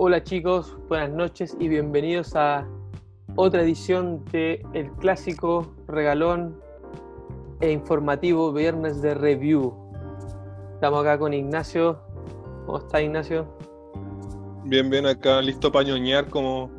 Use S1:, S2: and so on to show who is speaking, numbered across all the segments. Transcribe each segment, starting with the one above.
S1: Hola chicos, buenas noches y bienvenidos a otra edición de el clásico regalón e informativo viernes de review. Estamos acá con Ignacio. ¿Cómo está Ignacio?
S2: Bien, bien, acá listo para ñoñar como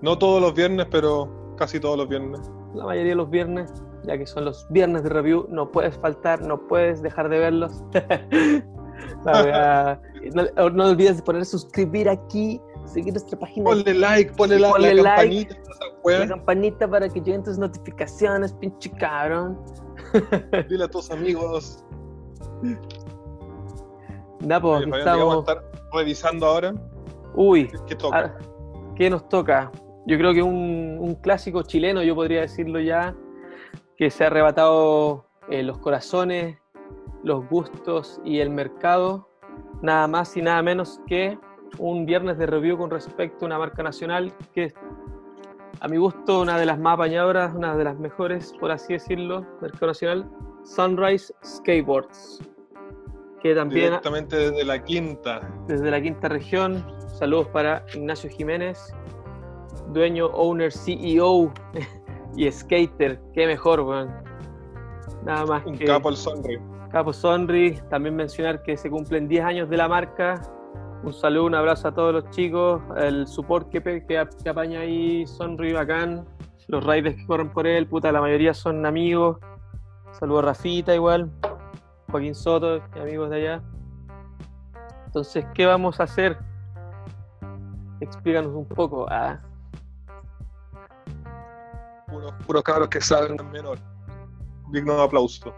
S2: no todos los viernes, pero casi todos los viernes.
S1: La mayoría de los viernes, ya que son los viernes de review, no puedes faltar, no puedes dejar de verlos. No, no olvides poner suscribir aquí, seguir nuestra página.
S2: Ponle like, ponle, la,
S1: Ponle
S2: la
S1: like,
S2: campanita,
S1: la campanita para que lleguen tus notificaciones, pinche cabrón.
S2: Dile a tus amigos.
S1: Da, pues,
S2: Oye, ¿qué vamos a
S1: estamos.
S2: estar revisando ahora.
S1: Uy,
S2: ¿Qué, qué toca?
S1: ¿qué nos toca? Yo creo que un, un clásico chileno, yo podría decirlo ya, que se ha arrebatado eh, los corazones, los gustos y el mercado, nada más y nada menos que un viernes de review con respecto a una marca nacional que es, a mi gusto, una de las más apañadoras, una de las mejores, por así decirlo, mercado nacional, Sunrise Skateboards, que también
S2: Directamente desde la quinta.
S1: desde la quinta región. Saludos para Ignacio Jiménez, dueño, owner, CEO y skater. Qué mejor, weón. Nada más
S2: Un
S1: que
S2: capo al sonri.
S1: Capo Sonri. También mencionar que se cumplen 10 años de la marca. Un saludo, un abrazo a todos los chicos. El support que, pe- que, que apaña ahí Sonri bacán. Los riders que corren por él, puta, la mayoría son amigos. Saludos a Rafita igual. Joaquín Soto, amigos de allá. Entonces, ¿qué vamos a hacer? Explícanos un poco. Ah,
S2: Puros, puros cabros que saben menor. Digno de aplauso.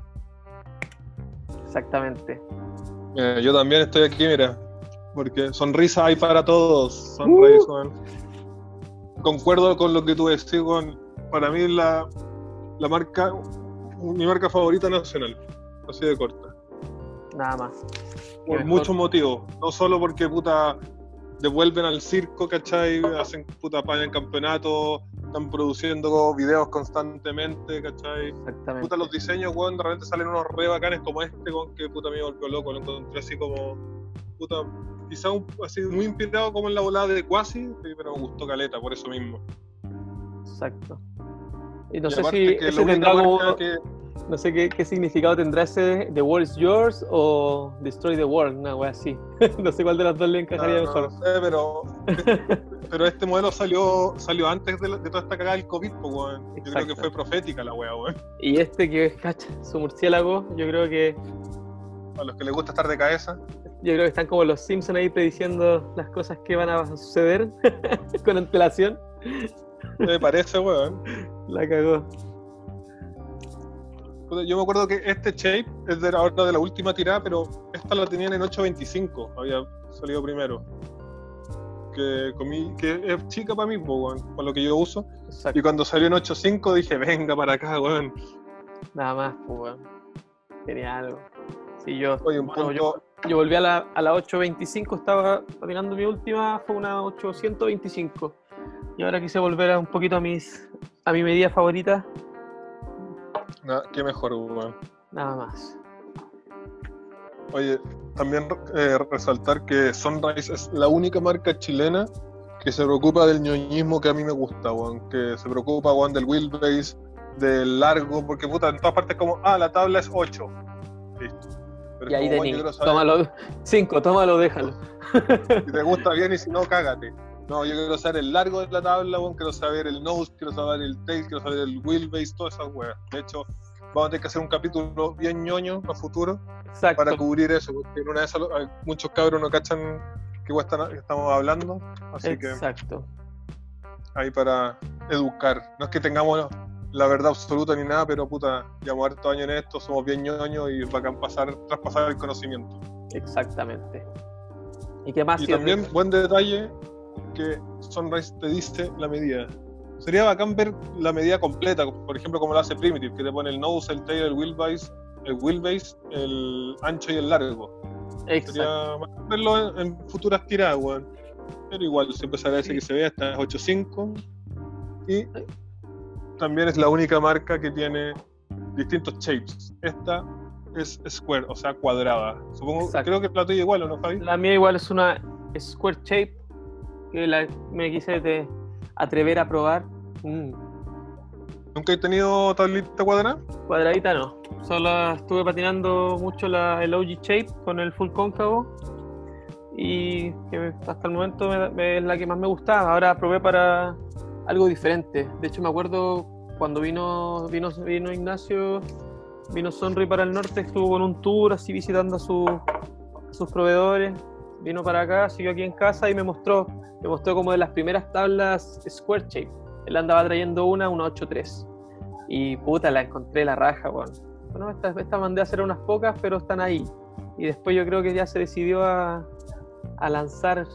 S1: exactamente.
S2: Yo también estoy aquí, mira. Porque sonrisa hay para todos. Sonrisa,
S1: Uh.
S2: Concuerdo con lo que tú decís. Para mí la, la marca, mi marca favorita nacional. Así de corta.
S1: Nada más.
S2: Por muchos motivos. No solo porque puta devuelven al circo, ¿cachai? Hacen puta paña en campeonato, están produciendo videos constantemente, ¿cachai?
S1: Exactamente.
S2: Puta, los diseños, weón, de repente salen unos re bacanes como este, con que puta me volvió loco, lo encontré así como, puta, quizá un- así muy inspirado como en la volada de Quasi, pero me gustó caleta, por eso mismo.
S1: Exacto. Y no
S2: Y
S1: sé si ese tendrá como-
S2: que-
S1: No sé qué, qué significado tendrá ese The World is Yours o Destroy the World, una wea así. no sé cuál de las dos le encajaría
S2: no,
S1: mejor.
S2: no sé, pero, pero este modelo salió salió antes de, la- de toda esta cagada del COVID, pues, weón. Yo creo que fue profética la wea, weón.
S1: Y este que es, cacha, su murciélago, yo creo que
S2: A los que les gusta estar de cabeza.
S1: Yo creo que están como los Simpsons ahí prediciendo las cosas que van a suceder con antelación.
S2: Me parece, weón.
S1: La cagó.
S2: Yo me acuerdo que este shape es de la, ahora de la última tirada, pero esta la tenían en 8.25, había salido primero. Que, comí, que es chica para mí, weón, para lo que yo uso.
S1: Exacto.
S2: Y cuando salió en 8.5 dije, venga para acá, weón.
S1: Nada más, weón. Genial. weón. Sí, yo,
S2: Oye, un
S1: bueno,
S2: punto,
S1: yo, yo volví a la, a la 825, estaba patinando mi última, fue una 825. Y ahora quise volver a un poquito a mis a mi medida favorita,
S2: na- qué mejor, weón.
S1: nada más.
S2: Oye, también eh, resaltar que Sunrise es la única marca chilena que se preocupa del ñoñismo que a mí me gusta, weón. Que se preocupa, weón, del wheelbase, del largo, porque puta, en todas partes como, ah, la tabla es 8. Listo. Pero
S1: Y ahí
S2: saber
S1: tómalo, 5, tómalo, déjalo.
S2: si te gusta bien y si no, cágate. No, yo quiero saber el largo de la tabla, weón, quiero saber el nose, quiero saber el tail, quiero saber el wheelbase, todas esas weas. De hecho, vamos a tener que hacer un capítulo bien ñoño a futuro
S1: Exacto.
S2: para cubrir eso, porque en una de esas muchos cabros no cachan qué wea estamos hablando, así que
S1: Exacto.
S2: ahí para educar. No es que tengamos la verdad absoluta ni nada, pero puta, llevamos harto años en esto, somos bien ñoños y bacán pasar, traspasar el conocimiento.
S1: Exactamente. ¿Y qué más?
S2: Y también, buen detalle, que Sunrise te dice la medida. Sería bacán ver la medida completa, por ejemplo, como lo hace Primitive, que te pone el nose, el tail, el wheelbase, el wheelbase, el ancho y el largo.
S1: Exacto.
S2: Sería bacán verlo en, en futuras tiradas, weón. Pero igual, siempre se agradece que se vea hasta 8.5. Y también es la única marca que tiene distintos shapes. Esta es square, o sea, cuadrada. Supongo,
S1: Exacto.
S2: creo que la tuya igual, ¿o no, Fabi?
S1: La mía igual es una Square Shape que la- me quise de- atrever a probar. Mm,
S2: ¿Nunca he tenido tablita cuadrada?
S1: cuadradita no. Solo estuve patinando mucho la, el OG Shape con el full cóncavo. Y que hasta el momento me- me- es la que más me gustaba. Ahora probé para algo diferente. De hecho, me acuerdo cuando vino, vino, vino Ignacio, vino Sonri para el norte, estuvo con un tour así visitando a, su- sus proveedores. Vino para acá, siguió aquí en casa y me mostró, me mostró como de las primeras tablas Square Shape. Él andaba trayendo una, una 8.3. Y puta, la encontré la raja, weón. Bueno, esta, esta mandé a hacer unas pocas, pero están ahí. Y después yo creo que ya se decidió a, a lanzar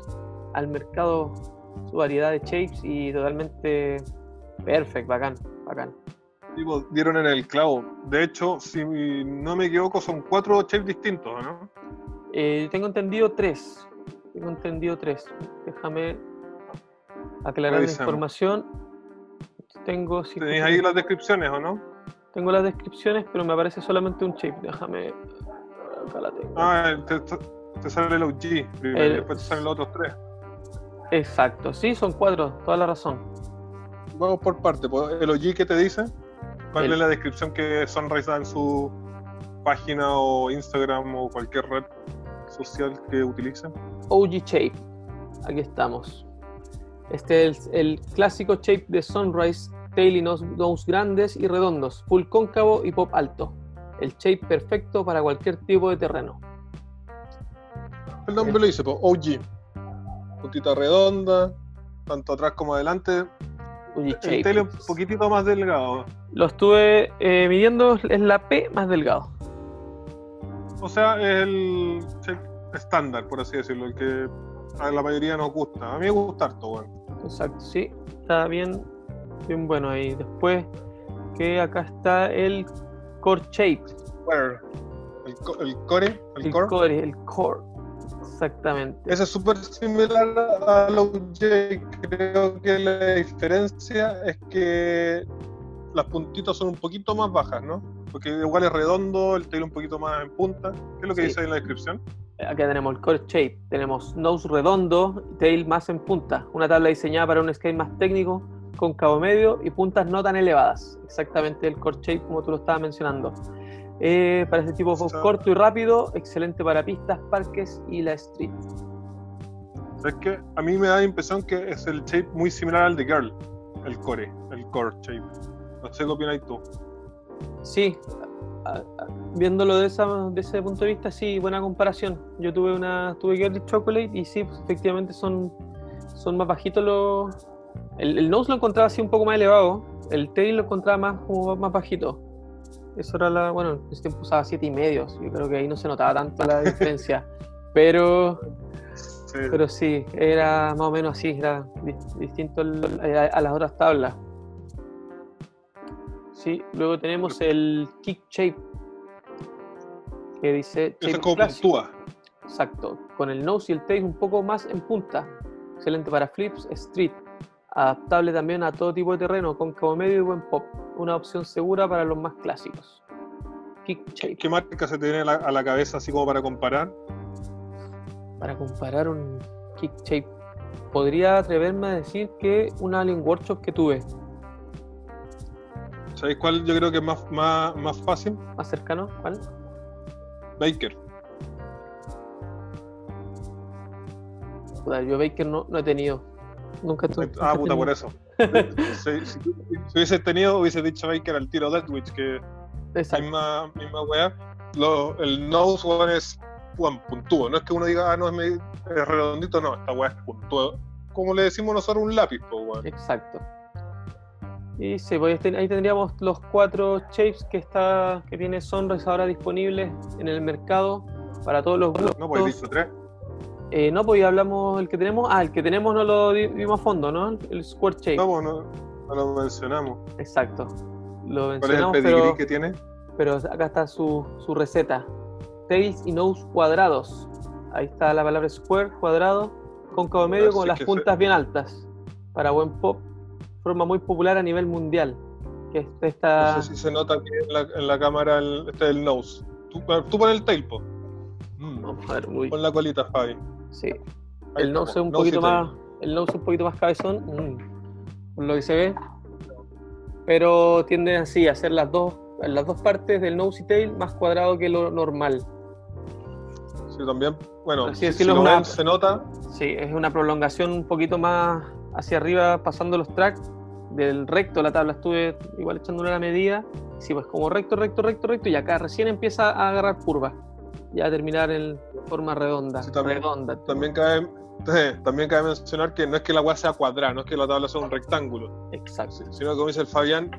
S1: al mercado su variedad de shapes y totalmente perfect, bacán, bacán.
S2: Tipo, dieron en el clavo. De hecho, si no me equivoco, son cuatro shapes distintos, ¿no?
S1: Eh, tengo entendido tres. Tengo entendido tres. Déjame aclarar la información. Tengo, sí,
S2: Tenéis ahí las descripciones, ¿o no?
S1: tengo las descripciones, pero me aparece solamente un shape. Déjame. Acá la tengo.
S2: Ah, te, te sale el OG primero,
S1: El-
S2: y después te salen los otros tres.
S1: Exacto, sí, son cuatro, toda la razón.
S2: Vamos por parte. pues, El OG que te dice, ¿cuál
S1: El-
S2: es la descripción que Sunrise da en su página o Instagram o cualquier red social que utilicen?
S1: OG Shape. Aquí estamos. Este es el, el clásico shape de Sunrise, tail y nose, nose grandes y redondos, full cóncavo y pop alto. El shape perfecto para cualquier tipo de terreno.
S2: El nombre lo dice, pues, OG. Puntita redonda, tanto atrás como adelante.
S1: OG
S2: El es un poquitito más delgado.
S1: Lo estuve eh, midiendo, es la P más delgado.
S2: O sea, es el shape estándar, por así decirlo, el que a la mayoría nos gusta. A mí me gusta harto, bueno.
S1: Exacto, sí. Está bien, bien bueno ahí. Después que acá está el Core Shape.
S2: El, co- el core, el,
S1: El
S2: core.
S1: core, el core. Exactamente.
S2: Ese es súper similar al OJ. Creo que la diferencia es que las puntitas son un poquito más bajas, ¿no? Porque igual es redondo, el tail un poquito más en punta. ¿Qué es lo que
S1: Sí.
S2: dice ahí en la descripción?
S1: Acá tenemos el core shape, tenemos nose redondo, tail más en punta, una tabla diseñada para un skate más técnico, con cabo medio y puntas no tan elevadas. Exactamente el core shape como tú lo estabas mencionando. Eh, para este tipo de corto y rápido, excelente para pistas, parques y la street.
S2: ¿Sabes qué? A mí me da la impresión que es el shape muy similar al de Girl, el core, el core shape. No sé qué opinas tú.
S1: Sí, a- a- viéndolo de, esa, de ese punto de vista, sí, buena comparación. Yo tuve una, tuve Girly Chocolate y sí, pues, efectivamente son, son más bajitos los. El, el nose lo encontraba así un poco más elevado, el tail lo encontraba más, como más bajito. Eso era la, bueno, en ese tiempo usaba siete y medio, yo creo que ahí no se notaba tanto la diferencia. Pero,
S2: Sí.
S1: pero sí, era más o menos así, era di- distinto al- a, las otras tablas. Sí, luego tenemos el Kick Shape, que dice shape
S2: como puntúa.
S1: Exacto, con el nose y el tail un poco más en punta. Excelente para flips, street. Adaptable también a todo tipo de terreno, con cabo medio y buen pop. Una opción segura para los más clásicos. Kick.
S2: ¿Qué marca se te viene a la, a la cabeza así como para comparar?
S1: Para comparar un Kick Shape, podría atreverme a decir que un Alien Workshop que tuve,
S2: ¿Sabéis cuál yo creo que es más, más, más fácil?
S1: más cercano, ¿cuál?
S2: Baker.
S1: Yo Baker no, no he tenido. Nunca tuve.
S2: Ah, puta, por eso. si, si, si hubiese tenido, hubiese dicho Baker al tiro Deathwitch, que
S1: Exacto.
S2: misma, misma weá. Lo- el nose weón, es weón, puntúo. No es que uno diga, ah, no, es, medio- es redondito, no, esta weá es puntúo. Como le decimos nosotros, un lápiz, weón.
S1: Exacto. Y sí, pues ahí ten- ahí tendríamos los cuatro shapes que está que tiene Sunrise ahora disponibles en el mercado para todos los gustos.
S2: No, pues he dicho tres.
S1: Eh, no, pues ya hablamos el que tenemos. Ah, el que tenemos no lo di- vimos a fondo, ¿no? El Square Shape.
S2: No, pues, no, no lo mencionamos.
S1: Exacto. Lo
S2: ¿Cuál es el
S1: mencionamos,
S2: pedigrí
S1: pero,
S2: que tiene?
S1: pero acá está su, su receta. Tails y nose cuadrados. Ahí está la palabra square, cuadrado, cóncavo medio con las
S2: se-
S1: puntas bien altas. Para buen pop, forma muy popular a nivel mundial. Que es esta...
S2: No sé si se nota aquí en la, en la cámara el, este es el nose. Tú, tú pon el tail, po. Mm,
S1: Vamos a ver, muy...
S2: Pon la colita, Fabi.
S1: Sí. El nose un poquito más, El nose un poquito más cabezón, mm, por lo que se ve. Pero tienden así a ser las dos, las dos partes del nose y tail más cuadrado que lo normal.
S2: Sí, también, bueno,
S1: Así
S2: si, si lo
S1: una-
S2: ven, se nota.
S1: Sí, es una prolongación un poquito más hacia arriba, pasando los tracks del recto. La tabla estuve igual echándole la medida. Sí, pues como recto, recto, recto, recto. Y acá recién empieza a agarrar curva. Ya a terminar en forma redonda.
S2: Sí, también-
S1: redonda.
S2: También cabe, también cabe mencionar que no es que la weá sea cuadrada, no es que la tabla sea un rectángulo,
S1: Exacto.
S2: sino que como dice el Fabián,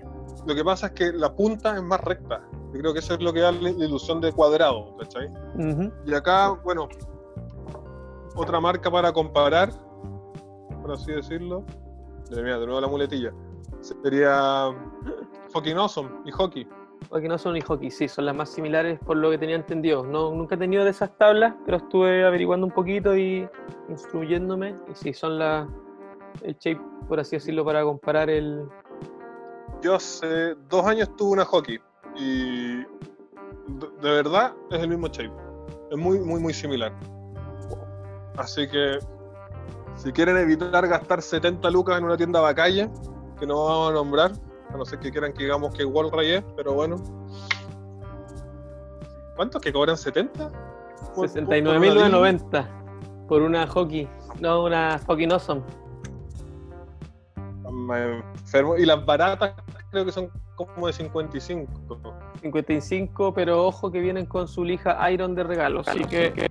S2: lo que pasa es que la punta es más recta. Yo creo que eso es lo que da la ilusión de cuadrado, ¿cachai? Y acá, bueno, otra marca para comparar, por así decirlo. De, mira, de nuevo la muletilla. Sería Fucking Awesome y Hockey.
S1: Porque no son hockey, sí, son las más similares por lo que tenía entendido. No, nunca he tenido de esas tablas, pero estuve averiguando un poquito y instruyéndome. Y sí, son las el shape, por así decirlo, para comparar el.
S2: Yo hace dos años tuve una Hockey y de, verdad es el mismo shape. Es muy, muy, muy similar. Así que si quieren evitar gastar 70 lucas en una tienda bacalla, que no vamos a nombrar, a no ser que quieran que digamos que Walray es, pero bueno. ¿Cuántos que cobran 70? Por- por- por una línea.
S1: 69.990 por una hockey, no una hockey awesome.
S2: Me enfermo. Y las baratas creo que son como de 55.
S1: 55, pero ojo que vienen con su lija Iron de regalo, así que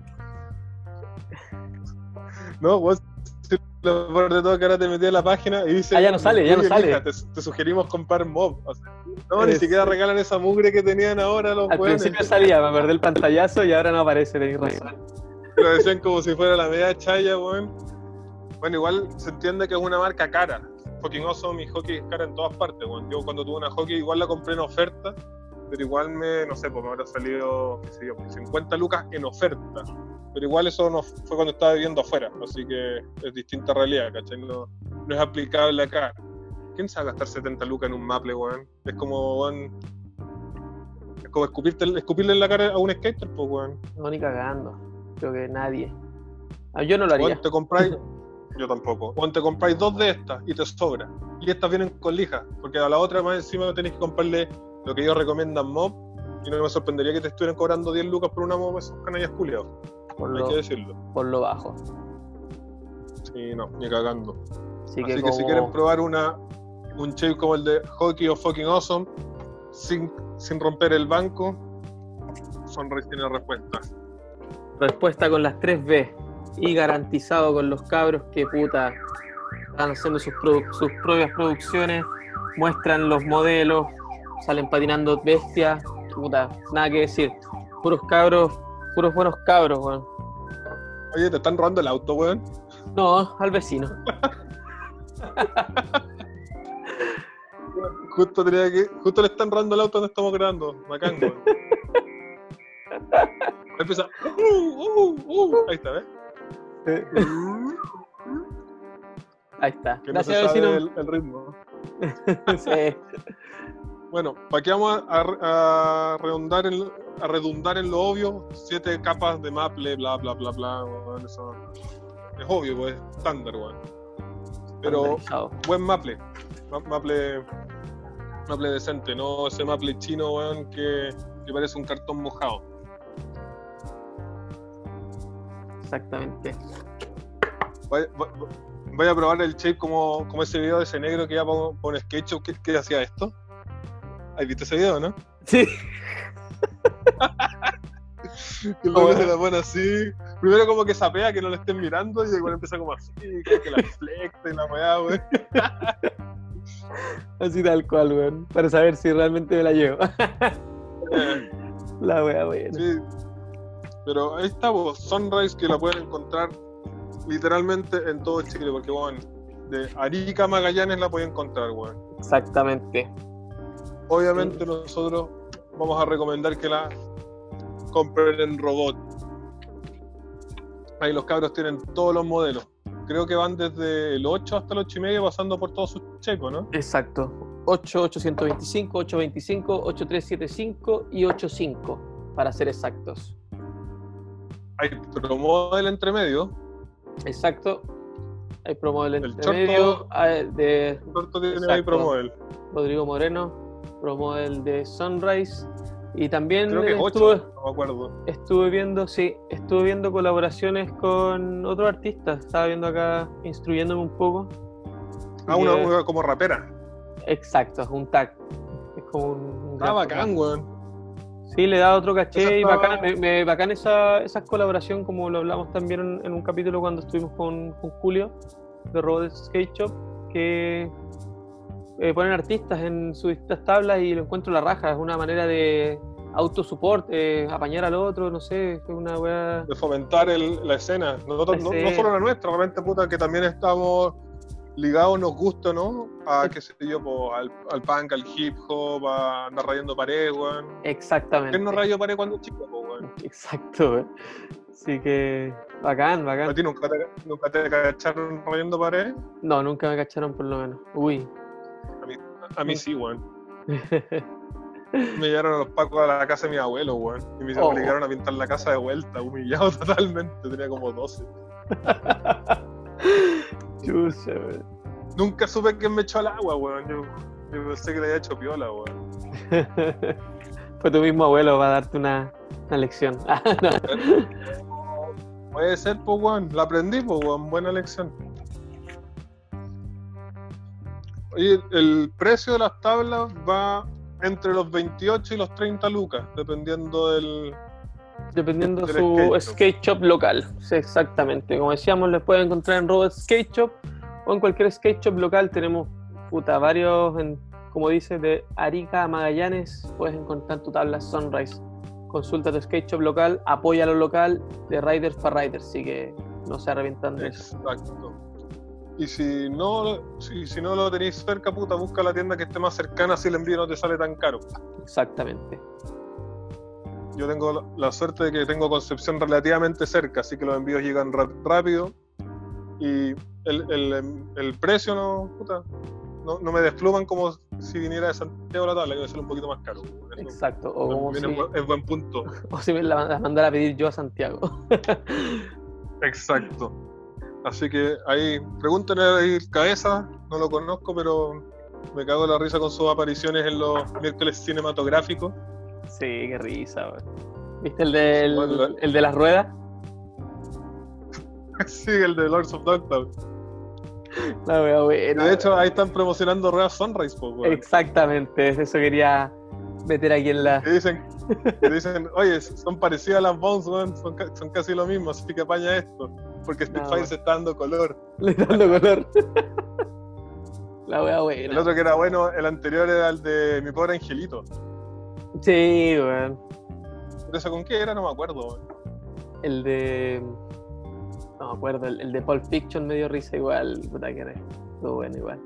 S2: No, vos si lo peor de todo que ahora te metí a la página y dice.
S1: Ah, ya no sale, ya no
S2: "Oye,
S1: sale".
S2: te, te sugerimos comprar mob. O sea, no, ni siquiera regalan esa mugre que tenían ahora los
S1: al principio salía, me perdí el pantallazo y ahora no aparece, tenéis razón.
S2: Lo decían como si fuera la media chaya, weón. Bueno, igual se entiende que es una marca cara. Fucking Awesome y Hockey es cara en todas partes, weón. Yo cuando tuve una Hockey igual la compré en oferta, pero igual me, no sé, pues me habrá salido, qué sé yo, 50 lucas en oferta. Pero igual eso no fue cuando estaba viviendo afuera, así que es distinta realidad, ¿cachai? No, no es aplicable acá. ¿Quién sabe gastar 70 lucas en un Maple, weón? Es como, weón, es como escupirte, escupirle en la cara a un skater, pues, weón.
S1: No, ni cagando. Creo que nadie. Ah, yo no lo haría.
S2: Weón, te compráis, yo tampoco. Weón, te compráis dos de estas y te sobra. Y estas vienen con lija, porque a la otra más encima tenéis que comprarle lo que ellos recomiendan mob. Y no me sorprendería que te estuvieran cobrando 10 lucas por una mob esos canallas culiados.
S1: Por
S2: Hay
S1: lo,
S2: que decirlo.
S1: por lo bajo.
S2: Sí, no, ni cagando.
S1: Así
S2: Así
S1: que,
S2: que, si quieren probar una un shape como el de Hockey o Fucking Awesome, sin, sin romper el banco, Sunrise tiene respuesta.
S1: respuesta con las 3B y garantizado con los cabros que puta están haciendo sus, produ- sus propias producciones, muestran los modelos, salen patinando bestias, puta, nada que decir. Puros cabros, puros buenos cabros, weón.
S2: Oye, te están robando el auto, weón.
S1: No, al vecino.
S2: Justo tenía que. Justo le están robando el auto donde estamos grabando. Bacán, weón. Empieza. Uh, uh, uh. Ahí está, ¿ves?
S1: Ahí está.
S2: Que no se
S1: Gracias,
S2: sabe
S1: vecino.
S2: el, el ritmo.
S1: Sí.
S2: Bueno, ¿para qué vamos a, a redundar en, a redundar en lo obvio? Siete capas de Maple, bla, bla, bla, bla. eso es obvio, pues, es estándar, weón. Pero buen Maple. Ma- Maple, Maple decente, no ese Maple chino, weón, que, que parece un cartón mojado.
S1: Exactamente.
S2: Vaya, va- vaya a probar el shape como, como ese video de ese negro que para un sketch que, que hacía esto. ¿Has visto ese video, no?
S1: Sí.
S2: Que luego se la pone así. Primero como que sapea que no le estén mirando y después empieza como así, como que la flexa y la weá, weón.
S1: Así tal cual, weón. Para saber si realmente me la llevo. la wea, weón.
S2: Sí. Pero ahí está, vos, Sunrise, que la pueden encontrar literalmente en todo Chile, porque, weón, de Arica a Magallanes la pueden encontrar, weón.
S1: Exactamente.
S2: Obviamente nosotros vamos a recomendar que la compren en robot. Ahí los cabros tienen todos los modelos. Creo que van desde el 8 hasta el 8 y medio pasando por todos sus checos, ¿no?
S1: Exacto. 8825, 825, 8375 y 85, para ser exactos.
S2: Hay promodel entre medio.
S1: Exacto. hay promodel
S2: El
S1: entre medio,
S2: Chorto-
S1: hay de
S2: Corto tiene ahí promodel.
S1: Rodrigo Moreno, promodel de Sunrise. Y también
S2: Creo que es
S1: estuve,
S2: 8, no me acuerdo.
S1: estuve viendo, sí, estuve viendo colaboraciones con otros artistas. Estaba viendo acá, instruyéndome un poco.
S2: Ah, una,
S1: eh,
S2: como rapera.
S1: Exacto, es un tag. Es como un. un
S2: Ah, bacán, weón.
S1: Sí, le da otro caché y bacán, me, me- bacán esa, esa colaboración, como lo hablamos también en, en un capítulo cuando estuvimos con, con Julio de Robot Skate Shop, que eh, ponen artistas en sus distintas tablas y lo encuentro la raja. Es una manera de autosupport, eh, apañar al otro, no sé, es una weá.
S2: De fomentar el- la escena. Nosotros, no, no solo la nuestra, realmente, puta, que también estamos ligados, nos gusta, ¿no? A, qué sé yo, po, al, al punk, al hip hop, a andar rayando pared, weón.
S1: Exactamente.
S2: ¿Quién no rayó pared cuando es chico, po, weón?
S1: Exacto, eh. Así que bacán,
S2: ¿A
S1: bacán.
S2: ti nunca te, nunca te cacharon rayando pared?
S1: No, nunca me cacharon por lo menos. Uy.
S2: A mí sí, weón. Me llevaron a los pacos a la casa de mi abuelo, weón. Y me
S1: Oh.
S2: obligaron a pintar la casa de vuelta, humillado totalmente. Tenía como 12.
S1: Chucha, weón.
S2: Nunca supe quién me echó al agua, weón. Yo, yo pensé que le había hecho piola, weón.
S1: Fue tu mismo abuelo para darte una, una lección. Ah, no.
S2: Puede ser, pues, weón. La aprendí, pues, weón. Buena lección. Oye, el precio de las tablas va entre los 28 y los 30 lucas, dependiendo del.
S1: Dependiendo
S2: Del
S1: su
S2: skate
S1: skate
S2: shop.
S1: local. Sí, exactamente. Como decíamos, les pueden encontrar en Robot Skate Shop o en cualquier skate shop local. Tenemos puta, varios, en, como dice, de Arica a Magallanes. Puedes encontrar tu tabla Sunrise. Consulta tu skate shop local, apoya lo local de Riders para Riders. Así que no se arrepientan de eso.
S2: Exacto. Y si no, si, si no lo tenéis cerca, puta, busca la tienda que esté más cercana si el envío no te sale tan caro.
S1: Exactamente.
S2: Yo tengo la, suerte de que tengo Concepción relativamente cerca, así que los envíos llegan rápido y el, el- el precio no, puta, no, no me despluman como si viniera de Santiago la tabla, que va a ser un poquito más caro. Eso
S1: Exacto. O como si,
S2: es, bu- es buen punto.
S1: o si me la la mandara a pedir yo a Santiago.
S2: Exacto. Así que ahí, pregúntenle ahí cabeza, no lo conozco, pero me cago en la risa con sus apariciones en los miércoles cinematográficos.
S1: Sí, qué risa, weón. ¿Viste el de, el,
S2: Bueno, la-
S1: el de las ruedas?
S2: sí, el de Lords of Dogtown.
S1: La wea buena.
S2: De hecho, ahí están promocionando Ruedas Sunrise, pues, weón.
S1: Exactamente, eso quería meter aquí en la.
S2: Que dicen, que dicen, oye, son parecidas a las Bones, weón, son, son casi lo mismo, así que apaña esto. Porque Street
S1: No,
S2: Fighter se está dando color.
S1: Le dando color. La wea
S2: El
S1: buena.
S2: otro que era bueno, el anterior era el de Mi Pobre Angelito.
S1: Sí, weón.
S2: ¿Pero eso con qué era? No me acuerdo, weón.
S1: El de. No me acuerdo, el, el de Pulp Fiction me dio risa igual. Puta que era. Estuvo bueno igual.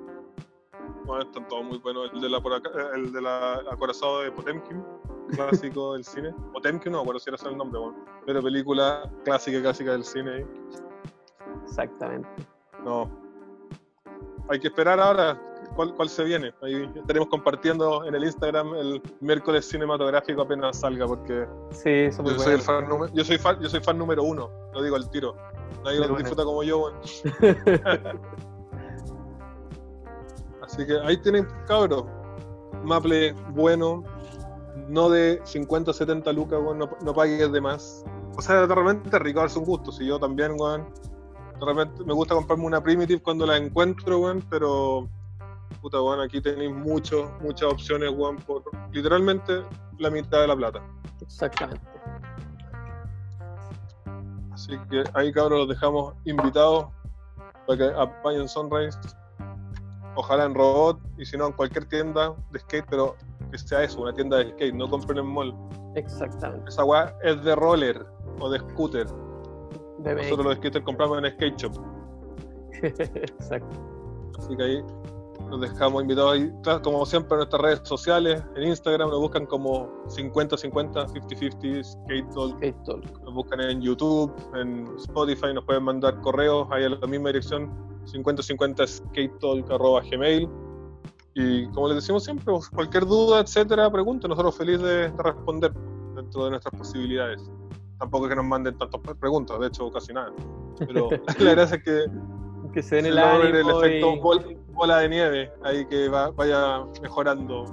S2: Bueno, están todos muy buenos. El de la, por acá- el de la Acorazado de Potemkin, clásico del cine. Potemkin, no me acuerdo si era ese el nombre, weón. Pero película clásica, clásica del cine. ahí.
S1: Exactamente.
S2: No. Hay que esperar ahora cuál, cuál se viene. Ahí estaremos compartiendo en el Instagram el miércoles cinematográfico apenas salga, porque
S1: Sí,
S2: yo soy, el
S1: bueno.
S2: fan número, yo, soy fan, yo soy fan número uno, lo digo al tiro. Nadie
S1: Muy
S2: lo
S1: bueno.
S2: disfruta como yo, weón. Así que ahí tienen, cabros. Maple bueno, no de 50 70 lucas, weón, no, no pagues de más. O sea, es rico darse un gusto, si yo también, weón. De repente me gusta comprarme una Primitive cuando la encuentro, weón, pero puta, weón, aquí tenéis mucho, muchas opciones, weón, por literalmente la mitad de la plata.
S1: Exactamente.
S2: Así que ahí, cabros, los dejamos invitados para que apañen Sunrise. Ojalá en Robot y si no en cualquier tienda de skate, pero que sea eso, una tienda de skate, no compren en mall.
S1: Exactamente.
S2: Esa weá es de roller o de scooter.
S1: Bebé.
S2: Nosotros los skaters compramos en skate shop.
S1: Exacto.
S2: Así que ahí los dejamos invitados ahí, como siempre en nuestras redes sociales, en Instagram nos buscan como 50-50, 50-50 Skate Talk.
S1: Skate Talk.
S2: nos buscan en YouTube, en Spotify, nos pueden mandar correos ahí a la misma dirección, 5050 skatetalk.gmail. Y como les decimos siempre, pues, cualquier duda, etcétera, pregunta, nosotros felices de, de responder dentro de nuestras posibilidades. Tampoco es que nos manden tantas pre- preguntas, de hecho, casi nada. Pero la gracia es que,
S1: Que se den el
S2: efecto
S1: y-
S2: bol- bola de nieve, ahí que va- vaya mejorando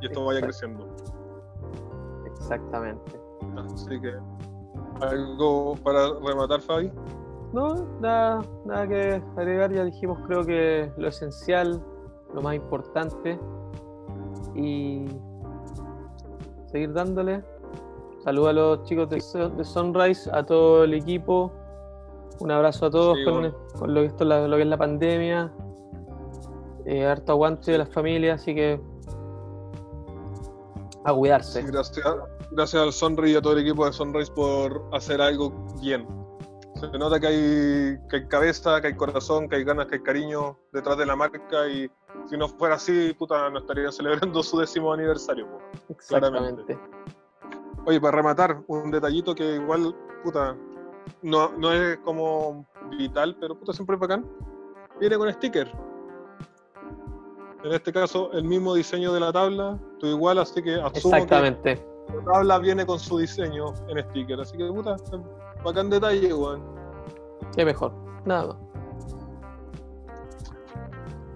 S2: y esto vaya creciendo.
S1: Exactamente.
S2: Así que, ¿algo para rematar, Fabi?
S1: No, nada, nada que agregar, ya dijimos creo que lo esencial, lo más importante y seguir dándole. Saludos a los chicos de, Sun- de Sunrise, a todo el equipo. Un abrazo a todos
S2: Sí,
S1: con,
S2: bueno.
S1: con lo, que esto, la- lo que es la pandemia. Eh, harto aguante de las familias, así que a cuidarse.
S2: Sí, gracias, gracias al Sunrise y a todo el equipo de Sunrise por hacer algo bien. Se nota que hay, que hay cabeza, que hay corazón, que hay ganas, que hay cariño detrás de la marca y si no fuera así, puta, no estarían celebrando su décimo aniversario.
S1: Exactamente.
S2: Oye, para rematar, un detallito que igual, puta, no, no es como vital, pero puta, siempre es bacán. Viene con sticker. En este caso, el mismo diseño de la tabla, tú igual, así que asumo
S1: Exactamente.
S2: que la tabla viene con su diseño en sticker. Así que, puta, bacán detalle, weón.
S1: Qué mejor. Nada más.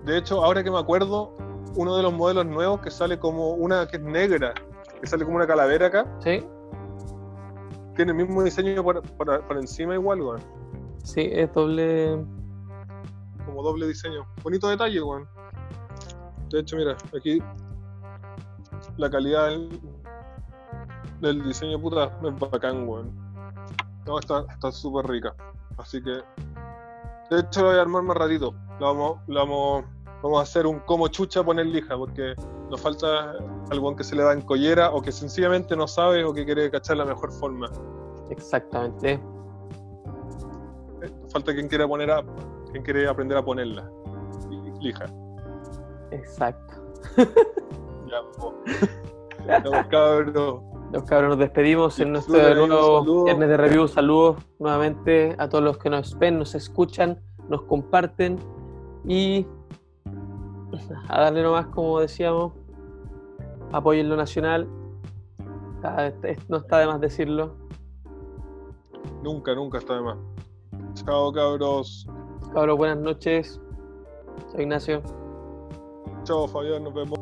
S2: De hecho, ahora que me acuerdo, uno de los modelos nuevos que sale como una que es negra, que sale como una calavera acá,
S1: ¿Sí?
S2: tiene el mismo diseño por, por- por encima igual, weón.
S1: Sí, es doble.
S2: como doble diseño. Bonito detalle, weón. De hecho, mira, aquí la calidad del, del diseño puta es bacán, weón. No, está está súper rica. Así que, de hecho, lo voy a armar más ratito. Lo vamos, lo vamos, vamos a hacer un como chucha poner lija, porque nos falta algo que se le da en collera o que sencillamente no sabe o que quiere cachar la mejor forma.
S1: Exactamente.
S2: Eh, Falta quien quiera poner a, quien quiere aprender a ponerla. Lija.
S1: Exacto.
S2: Ya. Ya, pues, cabrón.
S1: Los cabros nos despedimos en nuestro nuevo viernes de review. Saludos nuevamente a todos los que nos ven, nos escuchan, nos comparten y a darle nomás, como decíamos, apoyen lo nacional. No está de más decirlo.
S2: Nunca, nunca está de más. Chao, cabros.
S1: Cabros, buenas noches. Soy Ignacio.
S2: Chao, Fabián. Nos vemos.